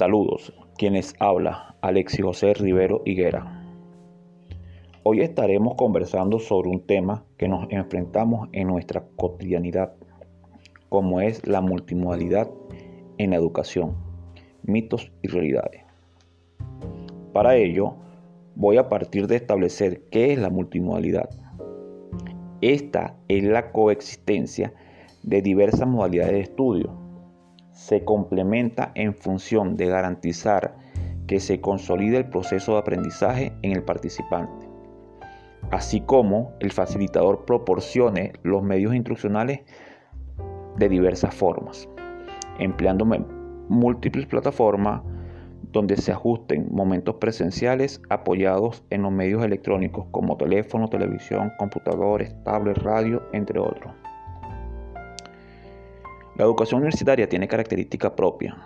Saludos, quienes habla Alexis José Rivero Higuera. Hoy estaremos conversando sobre un tema que nos enfrentamos en nuestra cotidianidad, como es la multimodalidad en la educación, mitos y realidades. Para ello, voy a partir de establecer qué es la multimodalidad. Esta es la coexistencia de diversas modalidades de estudio se complementa en función de garantizar que se consolide el proceso de aprendizaje en el participante, así como el facilitador proporcione los medios instruccionales de diversas formas, empleando múltiples plataformas donde se ajusten momentos presenciales apoyados en los medios electrónicos como teléfono, televisión, computadores, tablets, radio, entre otros. La educación universitaria tiene característica propia,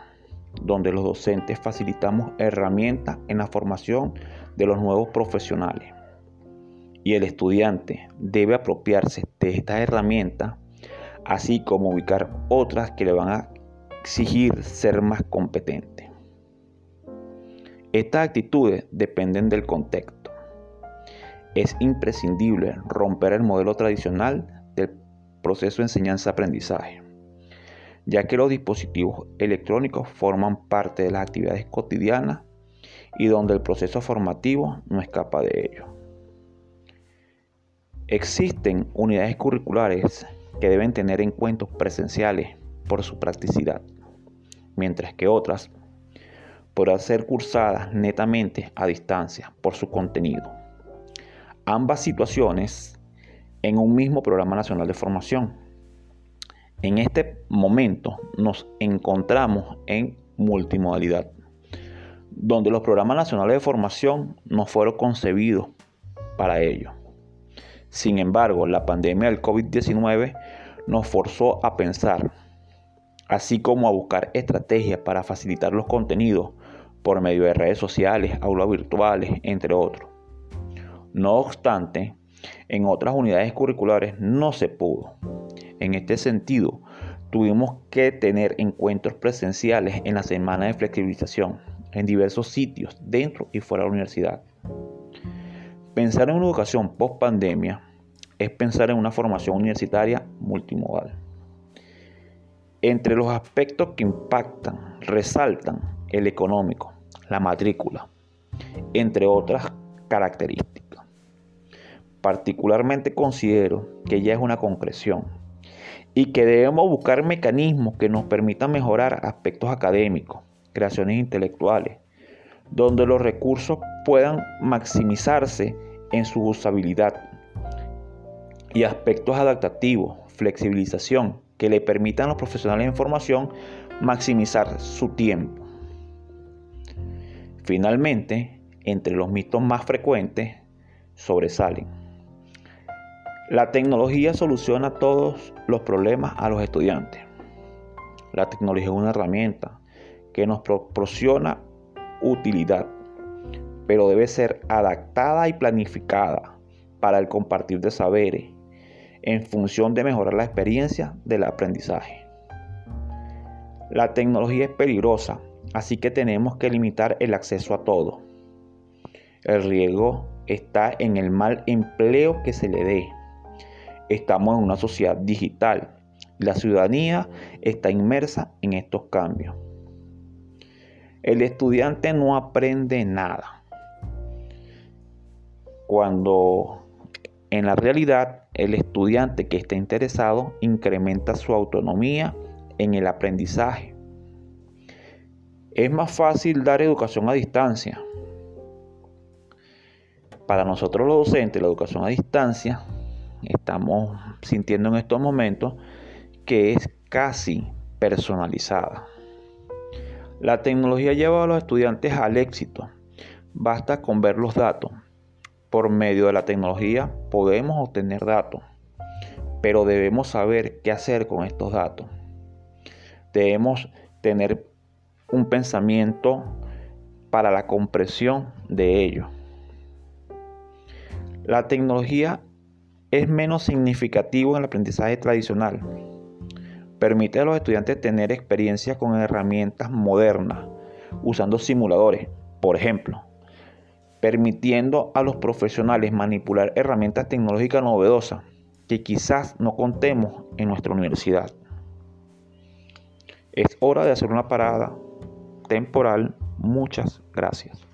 donde los docentes facilitamos herramientas en la formación de los nuevos profesionales. Y el estudiante debe apropiarse de estas herramientas, así como ubicar otras que le van a exigir ser más competente. Estas actitudes dependen del contexto. Es imprescindible romper el modelo tradicional del proceso de enseñanza-aprendizaje ya que los dispositivos electrónicos forman parte de las actividades cotidianas y donde el proceso formativo no escapa de ello. Existen unidades curriculares que deben tener encuentros presenciales por su practicidad, mientras que otras podrán ser cursadas netamente a distancia por su contenido. Ambas situaciones en un mismo programa nacional de formación en este momento nos encontramos en multimodalidad, donde los programas nacionales de formación no fueron concebidos para ello. Sin embargo, la pandemia del COVID-19 nos forzó a pensar, así como a buscar estrategias para facilitar los contenidos por medio de redes sociales, aulas virtuales, entre otros. No obstante, en otras unidades curriculares no se pudo en este sentido, tuvimos que tener encuentros presenciales en la semana de flexibilización en diversos sitios dentro y fuera de la universidad. Pensar en una educación post pandemia es pensar en una formación universitaria multimodal. Entre los aspectos que impactan, resaltan el económico, la matrícula, entre otras características. Particularmente considero que ya es una concreción y que debemos buscar mecanismos que nos permitan mejorar aspectos académicos, creaciones intelectuales, donde los recursos puedan maximizarse en su usabilidad y aspectos adaptativos, flexibilización, que le permitan a los profesionales en formación maximizar su tiempo. Finalmente, entre los mitos más frecuentes sobresalen la tecnología soluciona todos los problemas a los estudiantes. La tecnología es una herramienta que nos proporciona utilidad, pero debe ser adaptada y planificada para el compartir de saberes en función de mejorar la experiencia del aprendizaje. La tecnología es peligrosa, así que tenemos que limitar el acceso a todo. El riesgo está en el mal empleo que se le dé Estamos en una sociedad digital la ciudadanía está inmersa en estos cambios. El estudiante no aprende nada. Cuando en la realidad el estudiante que está interesado incrementa su autonomía en el aprendizaje. Es más fácil dar educación a distancia. Para nosotros los docentes, la educación a distancia estamos sintiendo en estos momentos que es casi personalizada. La tecnología lleva a los estudiantes al éxito. Basta con ver los datos. Por medio de la tecnología podemos obtener datos, pero debemos saber qué hacer con estos datos. Debemos tener un pensamiento para la compresión de ellos. La tecnología es menos significativo en el aprendizaje tradicional. Permite a los estudiantes tener experiencia con herramientas modernas, usando simuladores, por ejemplo, permitiendo a los profesionales manipular herramientas tecnológicas novedosas que quizás no contemos en nuestra universidad. Es hora de hacer una parada temporal. Muchas gracias.